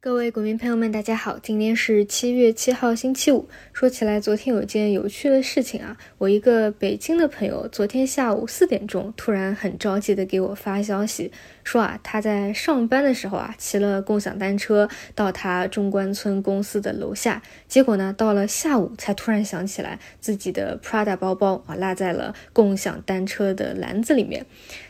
各位股民朋友们，大家好，今天是七月七号，星期五。说起来，昨天有件有趣的事情啊，我一个北京的朋友，昨天下午四点钟，突然很着急的给我发消息，说啊，他在上班的时候啊，骑了共享单车到他中关村公司的楼下，结果呢，到了下午才突然想起来自己的 Prada 包包啊，落在了共享单车的篮子里面。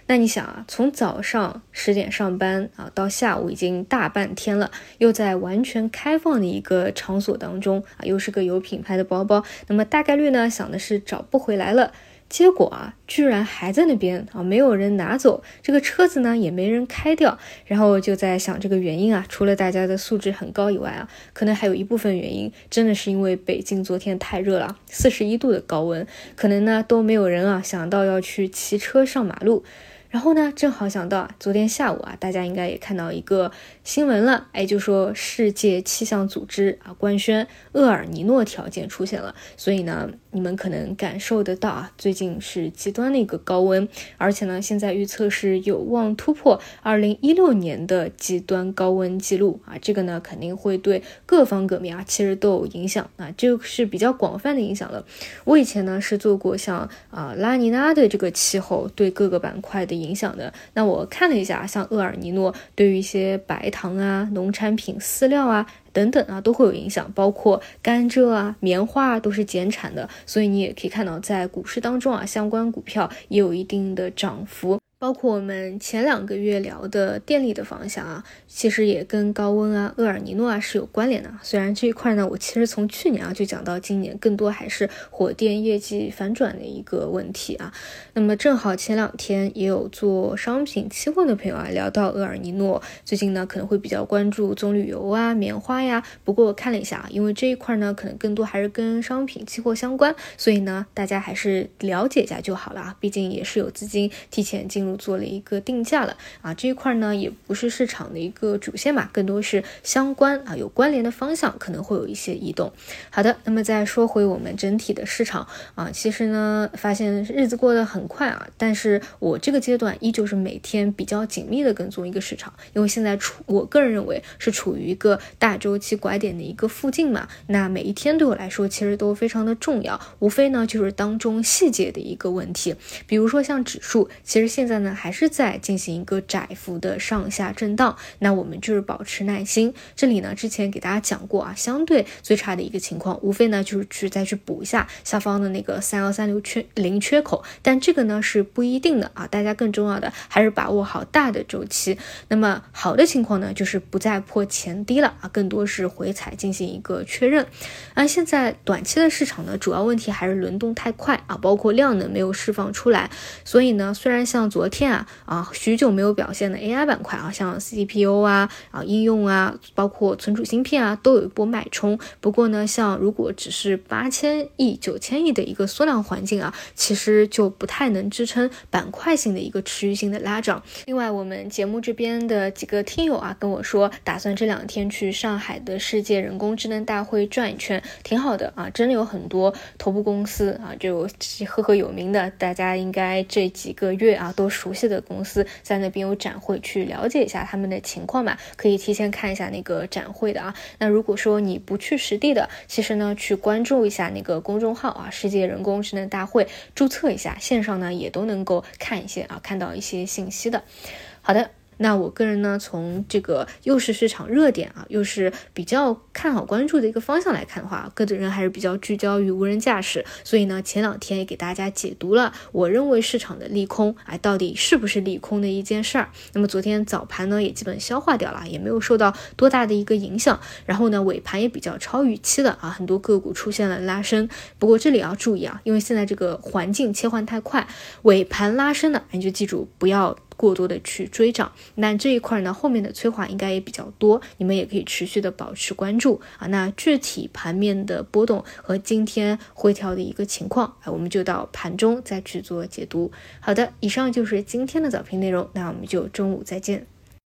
那你想啊，从早上十点上班啊，到下午已经大半天了，又在完全开放的一个场所当中啊，又是个有品牌的包包，那么大概率呢，想的是找不回来了。结果啊，居然还在那边啊，没有人拿走这个车子呢，也没人开掉。然后就在想这个原因啊，除了大家的素质很高以外啊，可能还有一部分原因真的是因为北京昨天太热了，四十一度的高温，可能呢都没有人啊想到要去骑车上马路。然后呢，正好想到啊，昨天下午啊，大家应该也看到一个新闻了，哎，就说世界气象组织啊官宣厄尔尼诺条件出现了，所以呢。你们可能感受得到啊，最近是极端的一个高温，而且呢，现在预测是有望突破二零一六年的极端高温记录啊，这个呢肯定会对各方各面啊其实都有影响啊，这个是比较广泛的影响了。我以前呢是做过像啊拉尼娜的这个气候对各个板块的影响的，那我看了一下，像厄尔尼诺对于一些白糖啊、农产品、饲料啊。等等啊，都会有影响，包括甘蔗啊、棉花啊都是减产的，所以你也可以看到，在股市当中啊，相关股票也有一定的涨幅。包括我们前两个月聊的电力的方向啊，其实也跟高温啊、厄尔尼诺啊是有关联的。虽然这一块呢，我其实从去年啊就讲到今年，更多还是火电业绩反转的一个问题啊。那么正好前两天也有做商品期货的朋友啊聊到厄尔尼诺，最近呢可能会比较关注棕榈油啊、棉花呀。不过我看了一下啊，因为这一块呢可能更多还是跟商品期货相关，所以呢大家还是了解一下就好了啊。毕竟也是有资金提前进入。做了一个定价了啊，这一块呢也不是市场的一个主线嘛，更多是相关啊有关联的方向可能会有一些移动。好的，那么再说回我们整体的市场啊，其实呢发现日子过得很快啊，但是我这个阶段依旧是每天比较紧密的跟踪一个市场，因为现在处我个人认为是处于一个大周期拐点的一个附近嘛，那每一天对我来说其实都非常的重要，无非呢就是当中细节的一个问题，比如说像指数，其实现在。呢还是在进行一个窄幅的上下震荡，那我们就是保持耐心。这里呢，之前给大家讲过啊，相对最差的一个情况，无非呢就是去再去补一下下方的那个三幺三六缺零缺口，但这个呢是不一定的啊。大家更重要的还是把握好大的周期。那么好的情况呢，就是不再破前低了啊，更多是回踩进行一个确认。那现在短期的市场呢，主要问题还是轮动太快啊，包括量能没有释放出来。所以呢，虽然像昨天啊啊许久没有表现的 AI 板块啊，像 CPU 啊啊应用啊，包括存储芯片啊，都有一波脉冲。不过呢，像如果只是八千亿、九千亿的一个缩量环境啊，其实就不太能支撑板块性的一个持续性的拉涨。另外，我们节目这边的几个听友啊跟我说，打算这两天去上海的世界人工智能大会转一圈，挺好的啊，真的有很多头部公司啊，就赫赫有名的，大家应该这几个月啊都熟悉的公司在那边有展会，去了解一下他们的情况吧，可以提前看一下那个展会的啊。那如果说你不去实地的，其实呢，去关注一下那个公众号啊，世界人工智能大会，注册一下，线上呢也都能够看一些啊，看到一些信息的。好的。那我个人呢，从这个又是市场热点啊，又是比较看好关注的一个方向来看的话，个人还是比较聚焦于无人驾驶。所以呢，前两天也给大家解读了，我认为市场的利空，哎，到底是不是利空的一件事儿。那么昨天早盘呢，也基本消化掉了，也没有受到多大的一个影响。然后呢，尾盘也比较超预期的啊，很多个股出现了拉升。不过这里要注意啊，因为现在这个环境切换太快，尾盘拉升的，你就记住不要。过多的去追涨，那这一块呢，后面的催化应该也比较多，你们也可以持续的保持关注啊。那具体盘面的波动和今天回调的一个情况，哎，我们就到盘中再去做解读。好的，以上就是今天的早评内容，那我们就中午再见。